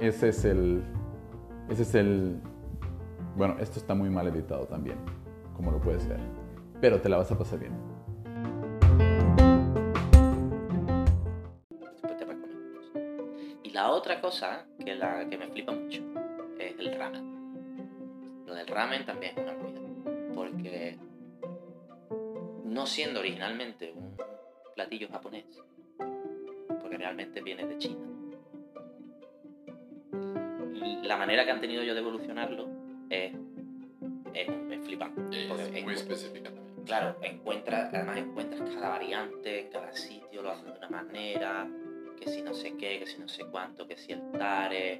Ese es el... Ese es el... Bueno, esto está muy mal editado también, como lo puedes ver, pero te la vas a pasar bien. Y la otra cosa que, la, que me flipa mucho es el ramen. Lo del ramen también es una movida. Porque no siendo originalmente un platillo japonés, porque realmente viene de China, la manera que han tenido yo de evolucionarlo es, es, es flipante. Es muy específica también. Claro, encuentras, además encuentras cada variante, cada sitio lo hacen de una manera, que si no sé qué, que si no sé cuánto, que si el tare,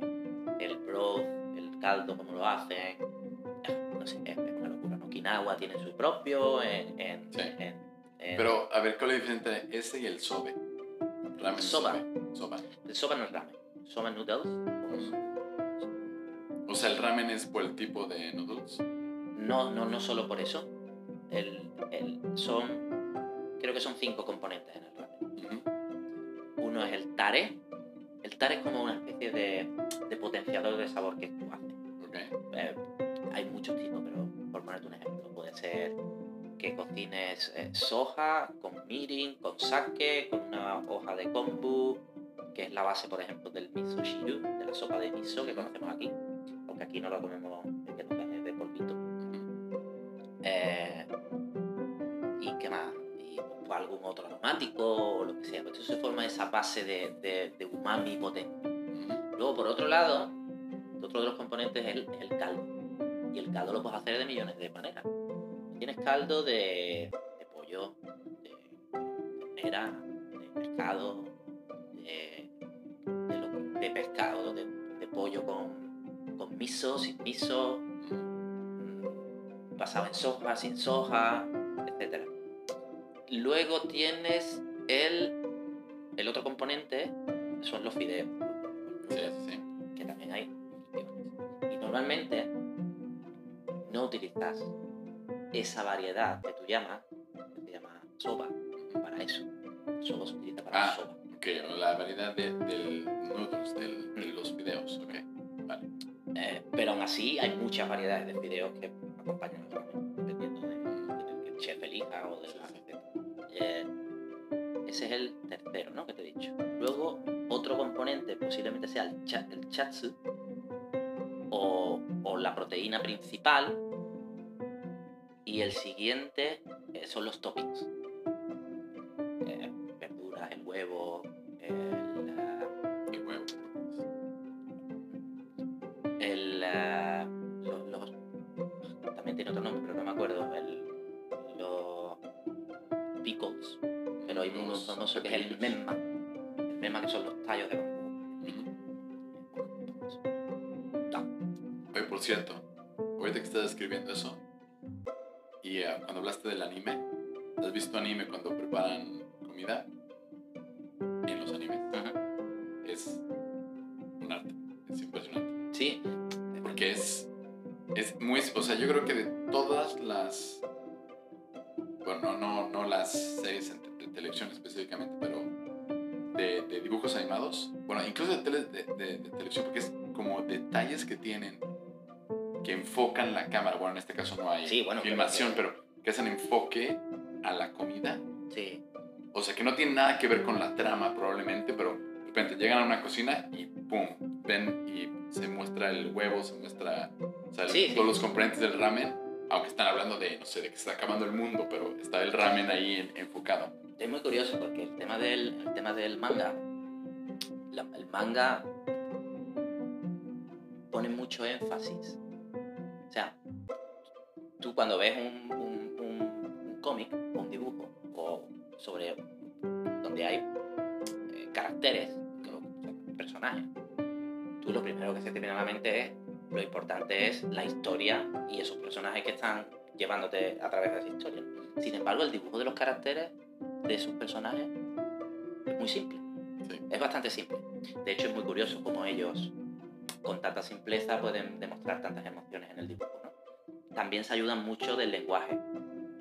el broth, el caldo, cómo lo hacen. Ah, No sé, es, una locura. Okinawa tiene su propio, en, en- Sí. en- Pero, a ver, ¿cuál es la diferencia entre ese y el sobe? Ramen Soba. sobe. Soba. el soba no es ramen, soba noodles. Sea, el ramen es por el tipo de noodles. No, no, no solo por eso. El, el- son, creo que son cinco componentes en el ramen. Uno es el tare. El tare es como una especie de, de potenciador de sabor que tú haces. Ok. Eh, hay muchos tipos, pero por ponerte un ejemplo, puede ser que cocines eh, soja con mirin, con sake, con una hoja de kombu, que es la base, por ejemplo, del miso shiru, de la sopa de miso que conocemos aquí, aquí no lo comemos en que nunca es de polvito. Eh, ¿Y qué más? Y pues, algún otro aromático o lo que sea. Pues eso se forma esa base de, de, de umami potente. Ujú. Luego, por otro lado, otro de los componentes es el, el caldo. Y el caldo lo puedes hacer de millones de maneras. Tienes caldo de, de pollo, de ternera, de pescado, de, de, lo- de pescado, de pollo con, miso, sin miso, mm, basado en soja, sin soja, etc. Luego tienes el, el otro componente, son los fideos. Sí, sí, que también hay. Y normalmente no utilizas esa variedad que tú llamas, que se llama soba, para eso. Soba se utiliza para Ah. soba. Ok, la variedad de, del noodles, del, de los videos. Ok. Vale. Eh, pero aún así hay muchas variedades de fideos que acompañan el dependiendo de, de chef elija o de la receta. Eh, ese es el tercero, ¿no? Que te he dicho. Luego, otro componente posiblemente sea el, cha- chatsu o, o la proteína principal. Y el siguiente eh, son los toppings. Verduras, el huevo, eso, y eh, cuando hablaste del anime, ¿has visto anime cuando preparan comida? En los animes. ujú. Es un arte, es impresionante. sí Porque es, es muy, o sea, yo creo que de todas las, bueno, no, no, no las series de televisión específicamente, pero de, de dibujos animados, bueno, incluso de, tele- de, de- de televisión, porque es como detalles que tienen que enfocan la cámara, bueno, en este caso no hay Sí, bueno, pero filmación, que- pero que hacen enfoque a la comida, sí o sea, que no tiene nada que ver con la trama probablemente, pero de repente llegan a una cocina y ¡pum! Ven y se muestra el huevo, se muestra o sea, Sí, todos sí. los componentes del ramen, aunque están hablando de, no sé, de que se está acabando el mundo, pero está el ramen ahí en- enfocado. es muy curioso porque el tema del el tema del manga la- el manga pone mucho énfasis tú cuando ves un, un- un- un cómic o un dibujo o sobre donde hay eh, caracteres, personajes, tú tú lo primero que se te viene a la mente es lo importante es la historia y esos personajes que están llevándote a través de esa historia. Sin embargo, el dibujo de los caracteres de esos personajes es muy simple. Sí. Es bastante simple. De hecho, es muy curioso cómo ellos, con tanta simpleza, pueden demostrar tantas emociones en el dibujo. También se ayudan mucho del lenguaje.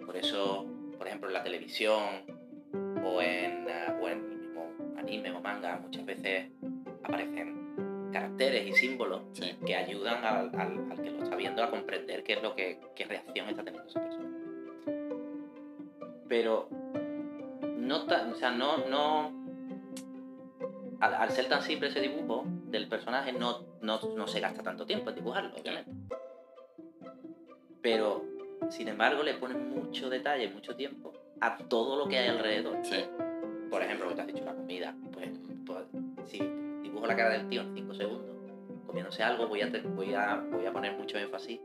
Por eso, por ejemplo, en la televisión o en, eh, o en el mismo anime o manga, muchas veces aparecen caracteres y símbolos Sí. que ayudan al, al- al que lo está viendo a comprender qué es lo que qué reacción está teniendo esa persona. Pero no o sea, no, no al, al ser tan simple ese dibujo del personaje no, no, no se gasta tanto tiempo en dibujarlo, obviamente. Pero sin embargo le ponen mucho detalle, mucho tiempo a todo lo que hay alrededor. Sí. Por ejemplo, lo que te has dicho, la comida. Pues, pues, si dibujo la cara del tío en 5 segundos, comiéndose algo, voy a, voy a, voy a poner mucho énfasis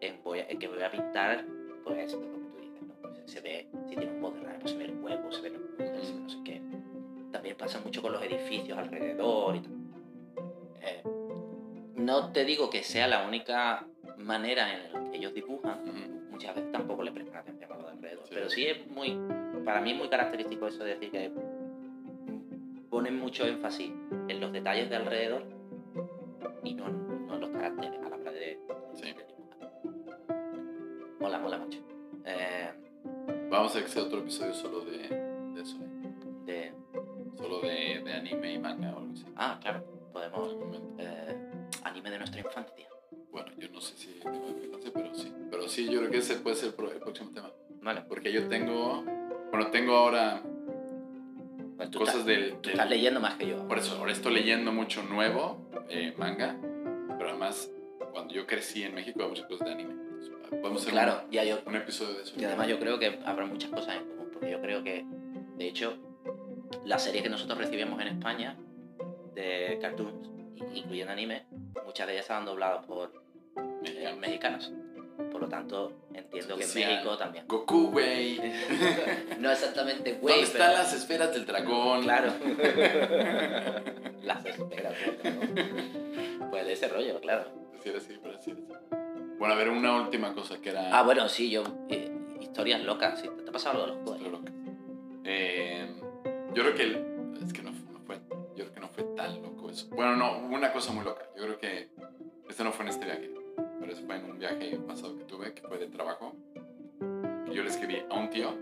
en, voy a- en que voy a pintar, pues, lo que tú dices, ¿no? Pues, se ve, si tiene un borderline, pues se ve el huevo, se ve ve no sé qué. También pasa mucho con los edificios alrededor y tal. Eh, no te digo que sea la única manera en la que ellos dibujan, muchas veces tampoco le prestan atención a lo de alrededor. Sí. Pero sí es muy, para mí es muy característico eso de decir que ponen mucho énfasis en los detalles de alrededor y no, en- no en los caracteres a la hora de, Sí. de dibujar. Mola, mola mucho. Eh, Vamos a hacer otro episodio solo de, ese puede ser el próximo tema. Vale, Porque yo tengo. Bueno, tengo ahora pues tú, cosas estás, del. tú del- estás leyendo más que yo. Por eso, ahora estoy leyendo mucho nuevo eh, manga. Pero además, cuando yo crecí en México, hay muchas cosas de anime. Podemos hacer Claro, ya yo un, un episodio de eso. Y además yo creo que habrá muchas cosas en común, porque yo creo que, de hecho, las series que nosotros recibimos en España de cartoons, incluyendo anime, muchas de ellas estaban dobladas por eh, Mexicanos. Por lo tanto, entiendo que en México también. Goku, güey. no exactamente güey, ¿Dónde pero... están las esferas del dragón? Claro. las esferas. ¿no? Pues de ese rollo, claro. Sí, así, pero sí. Bueno, a ver, una última cosa que era. Ah, bueno, sí, yo... eh, historias locas, sí. ¿Te ha pasado algo de los Estoy codes? loca. Eh, yo creo que el- es que no, no fue yo creo que no fue tan loco eso bueno no hubo una cosa muy loca yo creo que esto no fue en este viaje pero eso fue en un viaje pasado que tuve que fue de trabajo que yo le escribí a un tío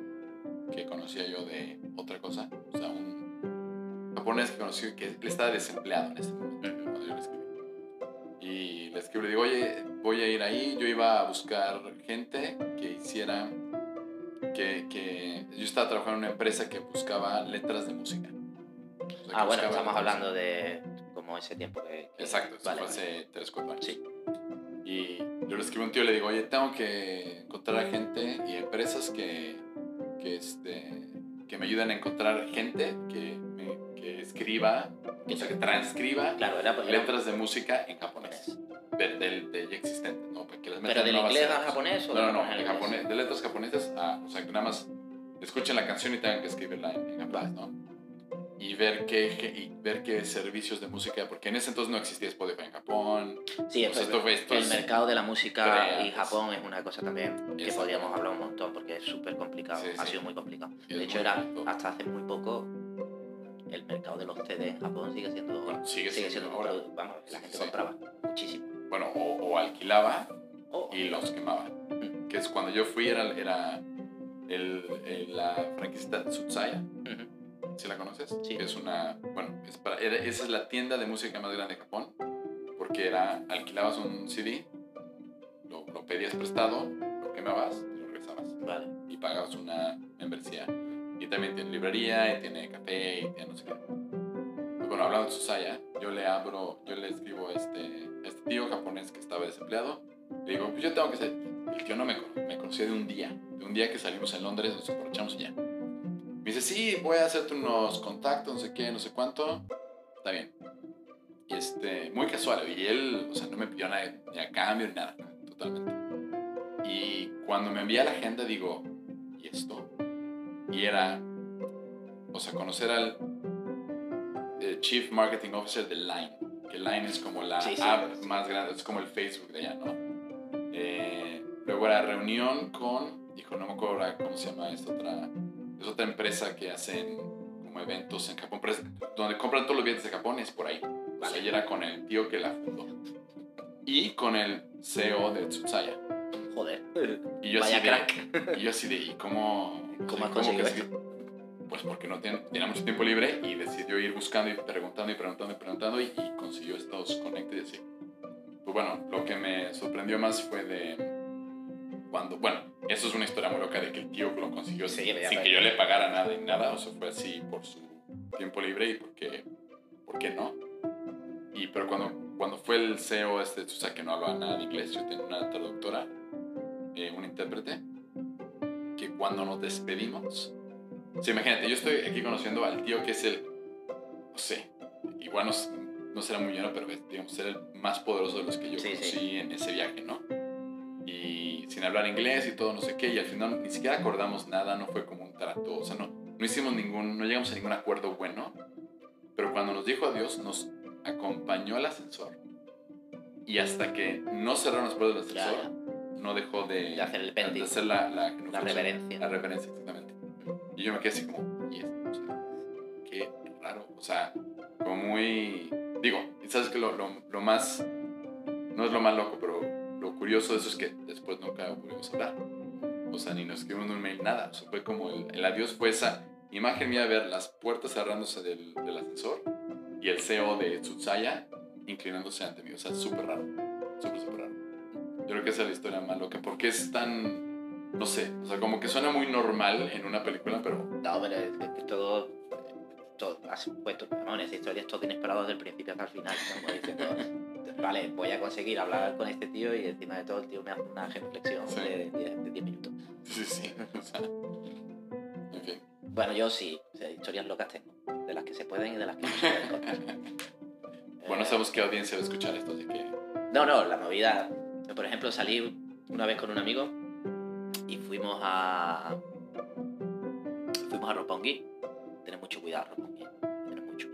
que conocía yo de otra cosa o sea un japonés que conocí que él estaba desempleado en ese momento cuando yo le escribí y le escribí le digo oye voy a ir ahí yo iba a buscar gente que hiciera que, que yo estaba trabajando en una empresa que buscaba letras de música. O sea, Ah, bueno, estamos hablando de como ese tiempo que... que- Exacto, vale, fue vale. hace 3, 4 años. Sí. Y yo le escribo a un tío y le digo, oye, tengo que encontrar a gente y empresas que, que, este, que me ayuden a encontrar gente que, me- que escriba, o sea, que transcriba Claro, era, era- letras de música en japonés. De, de, de ya existentes, ¿no? Para que las ¿Pero del nuevas inglés letras. japonés o No, no, no, en japonés, de letras japonesas a, o sea, que nada más escuchen la canción y tengan que escribirla en, en japonés, ¿no? Y ver qué, y ver qué servicios de música, porque en ese entonces no existía Spotify en Japón. Sí, sea, esto, esto el es- mercado de la música Corea, y pues. Japón es una cosa también que Exacto. podríamos hablar un montón porque es súper complicado, Sí, ha sí. sido muy complicado. Y De hecho, era bonito. hasta hace muy poco el mercado de los CD en Japón sigue siendo, Bueno, sigue siendo siendo ahora. vamos, la gente sí. compraba muchísimo. Bueno, o, o alquilaba Oh, y los quemaba. Mm. Que es cuando yo fui, era, era el, el- la franquicia Tsutsaya. ¿Sí la conoces? Sí. Es una, bueno, es para- era- esa es la tienda de música más grande de Japón, porque era, alquilabas un CD, lo, lo pedías prestado, lo quemabas y lo regresabas, Vale. y pagabas una membresía. Y también tiene librería, y tiene café, y tiene no sé qué. Bueno, hablando de Susaya, yo le abro, yo le escribo a este, a este tío japonés que estaba desempleado, le digo, pues yo tengo que ser, el tío no me, me conocía de un día, de un día que salimos en Londres, nos aprovechamos y ya. Me dice, sí, voy a hacerte unos contactos, no sé qué, no sé cuánto. Está bien. Y este, muy casual. Y él, o sea, no me pidió nada, ni a cambio ni nada, totalmente. Y cuando me envía la agenda, digo, ¿y esto? Y era, o sea, conocer al eh, Chief Marketing Officer de Line. que Line es como la Sí, sí, app sí. más grande, es como el Facebook de allá, ¿no? Eh, luego era reunión con, hijo, no me acuerdo cómo se llama, es otra, es otra empresa que hacen como eventos en Japón, pero es donde compran todos los billetes de Japón, es por ahí. Vale, y era con el tío que la fundó. Y con el CEO de Tsutsaya. Joder. Y yo Vaya así de, crack. y yo así de, ¿y cómo? ¿Cómo has que conseguido sí? Pues porque no ten- tenía mucho tiempo libre y decidió ir buscando y preguntando y preguntando y preguntando y, y consiguió estos conectes y así. Pues bueno, lo que me sorprendió más fue de cuando, bueno, eso es una historia muy loca de que el tío lo consiguió Sí, sin, que yo le pagara nada y nada, o sea, fue así por su tiempo libre y porque, ¿por qué no? Y pero cuando, cuando fue el CEO este, o sea, que no hablaba nada de inglés, yo tenía una traductora, eh, un intérprete, que cuando nos despedimos, sí, imagínate, yo estoy aquí conociendo al tío que es el, no sé, igual no, no será muy lleno, pero digamos, era el más poderoso de los que yo Sí, conocí sí. en ese viaje, ¿no? Y sin hablar inglés y todo, no sé qué, y al final ni siquiera acordamos nada, no fue como un trato, o sea, no, no hicimos ningún, no llegamos a ningún acuerdo bueno, pero cuando nos dijo adiós, nos acompañó al ascensor. Y hasta que no cerraron las puertas del Ya, ascensor, no dejó de, De hacer el de pendy. hacer la, la, La reverencia. La reverencia, exactamente. Y yo me quedé así como, y es, o sea, qué raro. O sea, como muy. Digo, sabes que lo, lo, lo más. No es lo más loco, pero curioso de eso es que después nunca pudimos hablar. O sea, ni nos escribimos un mail, nada. O sea, fue como el, el adiós fue esa imagen mía de ver las puertas cerrándose del, del ascensor y el CEO de Tsutsaya inclinándose ante mí. O sea, súper raro. Súper, súper raro. Yo creo que esa es la historia más loca. Porque es tan. No sé. O sea, como que suena muy normal en una película, pero. No, pero es que todo. todo has puesto, no, en esta historia es todo inesperado desde el principio hasta el final. Como diciendo, vale, voy a conseguir hablar con este tío y encima de todo el tío me hace una genuflexión Sí. de 10 de 10 minutos. Sí, sí. O sea. En fin. Bueno, yo sí, o sea, historias locas tengo. De las que se pueden y de las que no se pueden contar. Bueno, Eh, sabemos qué audiencia va a escuchar esto, así que. No, no, la movida. Por ejemplo, salí una vez con un amigo y fuimos a. Fuimos a Roppongi. Tened mucho cuidado, Roppongi. Tened mucho.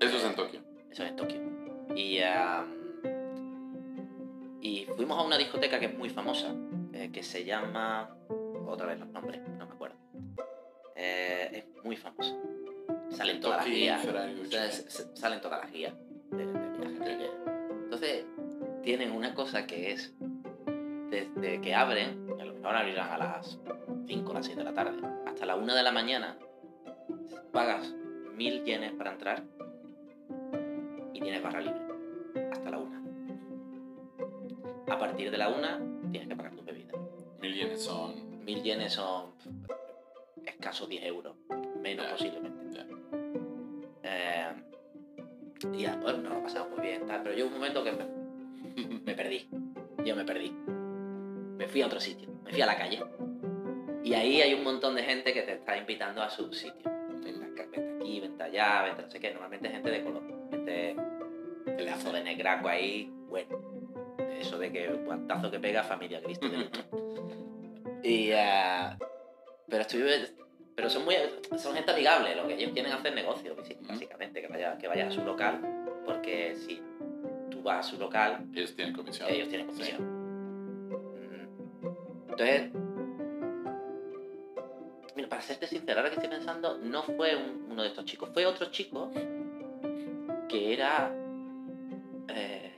Eso es en Tokio. Eso es en Tokio. Y. fuimos a una discoteca que es muy famosa, eh, que se llama. Otra vez los nombres, no me acuerdo. Eh, es muy famosa. Salen todas las guías. Entonces, salen todas las guías de, de viaje. Entonces, tienen una cosa que es, desde que abren, a lo mejor abrirán a las 5 o las 6 de la tarde, hasta la 1 de la mañana, pagas mil yenes para entrar y tienes barra libre. Hasta la 1. A partir de la 1 tienes que pagar tus bebidas. Mil yenes son. Mil yenes son escasos 10 euros, menos posiblemente. ya. Eh, y ya, bueno, nos lo pasamos muy bien, tal, pero yo un momento que me, me perdí. Yo me perdí. Me fui a otro sitio, me fui a la calle. Y ahí hay un montón de gente que te está invitando a su sitio. Vente aquí, vente allá, vente no sé qué. Normalmente gente de color. Gente pedazo de negraco ahí, bueno. Eso de que guantazo que pega, familia Cristo. Y, eh, pero estuve, pero son muy, son gente amigable, lo que ellos quieren hacer negocio, básicamente, que vayas que vaya a su local, porque si tú vas a su local, Ellos tienen comisión. ellos tienen comisión. Mm. Entonces, mira, para serte sincero, ahora que estoy pensando, no fue un- uno de estos chicos, fue otro chico que era eh,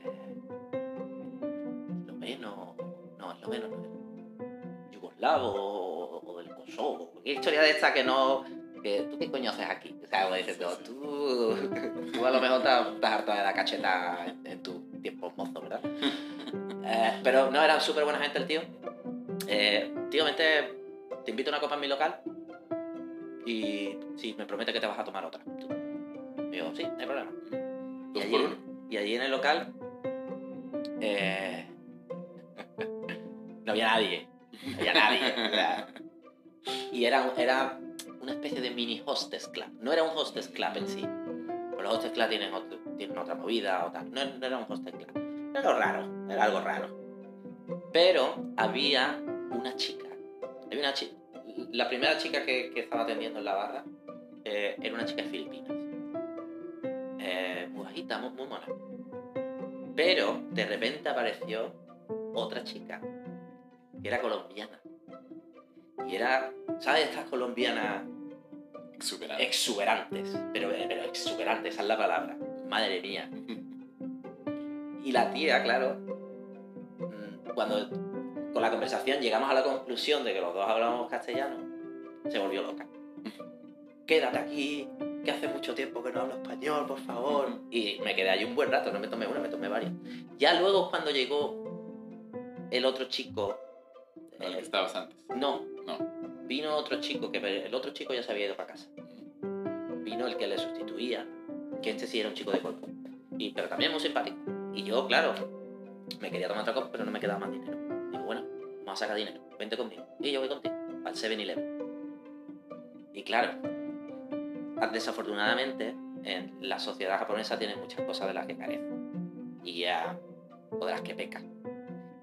esloveno, no, esloveno no yugoslavo o, o del Kosovo, qué historia de esta que no, que tú qué coño haces aquí, o sea, dices, Sí, no, sí. tú, tú a lo mejor estás, estás harto de la cacheta en, en tu tiempo mozo, ¿verdad? Eh, pero no, era súper buena gente el tío. Eh, tío, vente, te invito a una copa en mi local y si me promete que te vas a tomar otra. Yo, sí, no hay problema. Dos por uno. Y allí en el local eh, no había nadie. No había nadie. y era, era una especie de mini hostess club. No era un hostess club en sí. Los hostess club tienen, otra movida o tal. No, era un hostess club. Era raro. Era algo raro. Pero había una chica. Había una. La primera chica que, estaba atendiendo en la barra eh, era una chica de Filipinas. Eh, bajita, muy, muy mona. Pero de repente apareció otra chica, que era colombiana. Y era, ¿sabes? Estas colombianas Exuberante. exuberantes, pero, pero exuberantes, esa es la palabra. Madre mía. Y la tía, claro, mm, cuando con la conversación llegamos a la conclusión de que los dos hablábamos castellano, se volvió loca. Quédate aquí, que hace mucho tiempo que no hablo español, por favor. Y me quedé allí un buen rato, no me tomé una, me tomé varias. Ya luego cuando llegó el otro chico... Con el que estabas antes. no, No. vino otro chico, que el otro chico ya se había ido para casa. Vino el que le sustituía, que este sí era un chico de cuerpo. Y, pero también muy simpático. Y yo, claro, me quería tomar otra copa, pero no me quedaba más dinero. Digo, bueno, vamos a sacar dinero, vente conmigo. Y yo voy contigo, al 7-Eleven. Y claro, desafortunadamente, en la sociedad japonesa tiene muchas cosas de las que carece. Y ya, o de las que peca.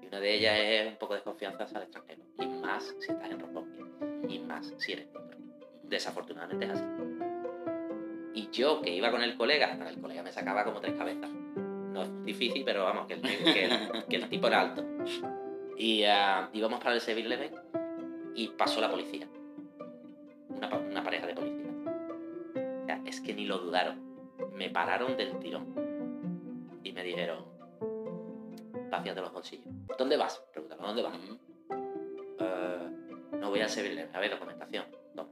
Y una de ellas es un poco de desconfianza hacia el extranjero. Y más si estás en Roppongi. Y más si eres. Desafortunadamente es así. Y yo, que iba con el colega, el colega me sacaba como tres cabezas. No es difícil, pero vamos, que el, tipo era alto. Y ah, íbamos para el 7-Eleven y pasó la policía. Una, una pareja de policías. Lo dudaron. Me pararon del tirón. Y me dijeron, vacíate los bolsillos. ¿Dónde vas? Preguntaron, ¿dónde vas? Eh, no voy a servirle. A ver, documentación. Toma.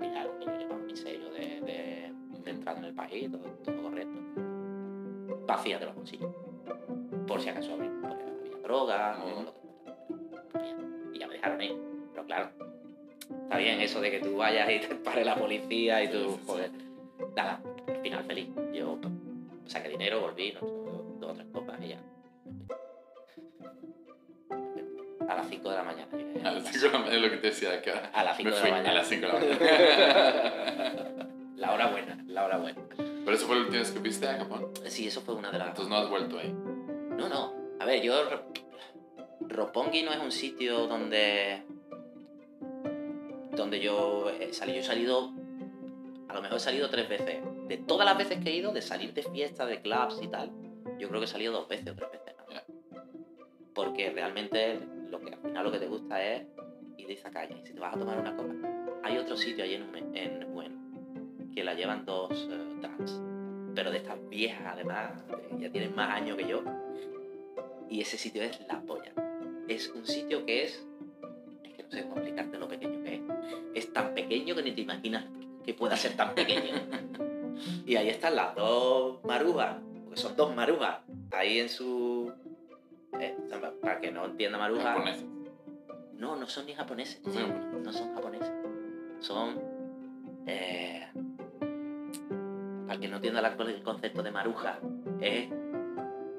Miraron que yo llevaba mi sello de, de, de entrada en el país, todo, todo correcto. Vacíate los bolsillos. Por si acaso había, había droga o Ujú. lo que fuera. Y ya me dejaron ir. Pero claro, está bien eso de que tú vayas y te pare la policía y tú, joder. Nada, al final feliz. Yo saqué dinero, volví, nos tomamos dos o tres copas y ya. A las 5 de la mañana. A las 5 de la mañana es lo que te decía de acá. A las 5 Me de la mañana. a las 5 de la mañana. La hora buena, la hora buena. Pero eso fue la última vez que fuiste a Japón. Sí, eso fue una de las... Entonces no has vuelto ahí. No, no. A ver, yo... Roppongi no es un sitio donde... Donde yo he salido. Yo he salido... A lo mejor he salido tres veces. De todas las veces que he ido, de salir de fiestas, de clubs y tal, yo creo que he salido dos veces o tres veces. ¿no? Porque realmente lo que al final lo que te gusta es ir de esa calle. Y si te vas a tomar una copa, hay otro sitio allí en, Bueno que la llevan dos eh, trans, pero de estas viejas además, ya tienen más años que yo. Y ese sitio es la polla. Es un sitio que es. Es que no sé cómo explicarte lo pequeño que es. Es tan pequeño que ni te imaginas que pueda ser tan pequeño. y ahí están las dos marujas, porque son dos marujas, ahí en su. eh, para que no entienda maruja. No, no son ni japoneses. No son japoneses. No son japoneses. Son. Eh, para que no entienda la- el concepto de maruja, es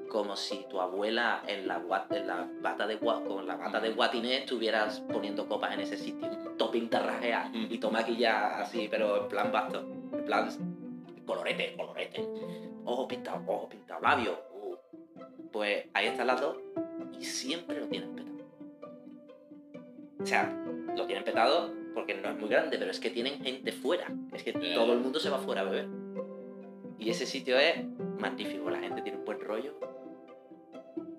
como si tu abuela en la, en la bata de con la bata de guatiné estuvieras poniendo copas en ese sitio. Todo pintarrajeado y todo maquillado así, pero en plan basto. En plan colorete, colorete. Ojo pintado, ojo pintado, labio. uh. Pues ahí están las dos y siempre lo tienen petado. O sea, lo tienen petado porque no es muy grande, pero es que tienen gente fuera. Es que todo el mundo se va fuera a beber. Y ese sitio es magnífico, la gente tiene un buen rollo.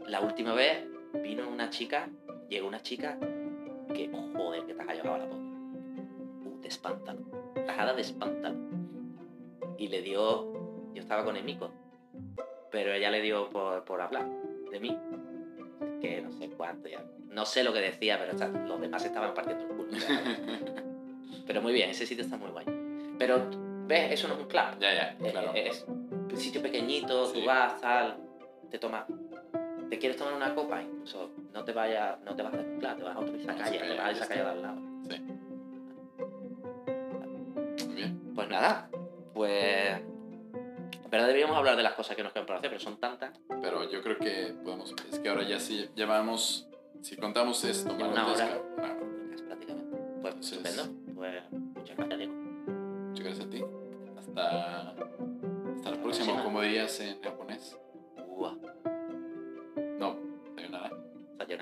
La última vez vino una chica, llegó una chica que, joder, que te has a la. Uh, de espántalo. Tajada de espántalo. Y le dio, yo estaba con Emiko, pero ella le dio por, por hablar de mí. Que no sé cuánto ya. No sé lo que decía, pero está- los demás estaban partiendo el culo. pero muy bien, ese sitio está muy guay. Pero, ¿ves? Eso no es un club. ya, ya, Eh, claro. eh, Es un sitio pequeñito, Sí. tú vas, tal, te tomas. ¿Te quieres tomar una copa? Incluso no te vayas, no te vas a club, te vas a otra esa calle, te vas a esa calle de al lado. Sí. Muy bien. Pues nada, pues. En verdad deberíamos hablar de las cosas que nos quedan por hacer, pero son tantas. Pero yo creo que podemos. Es que ahora ya sí llevamos. Si contamos esto, una hora. claro, una hora. pues, prácticamente. Pues Entonces- estupendo. Pues muchas gracias,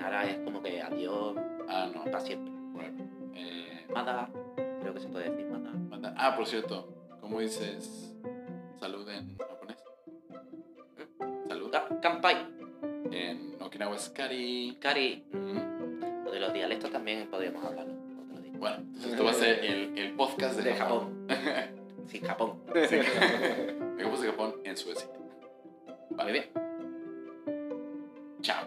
Sayonara es como que adiós Ah, no. para siempre. Forever. Eh, Mada, creo que se puede decir mada. manda- ah, por cierto, ¿cómo dices salud en japonés. Salud. Ka- Kanpai, En Okinawa es kari. Kari. mm, Lo de los dialectos también podríamos hablarlo. otro día. Bueno, entonces esto va a ser el, el podcast de, De Japón. Sí, Japón. Sí. Megapos de Japón en Suecia. Muy bien. Chao.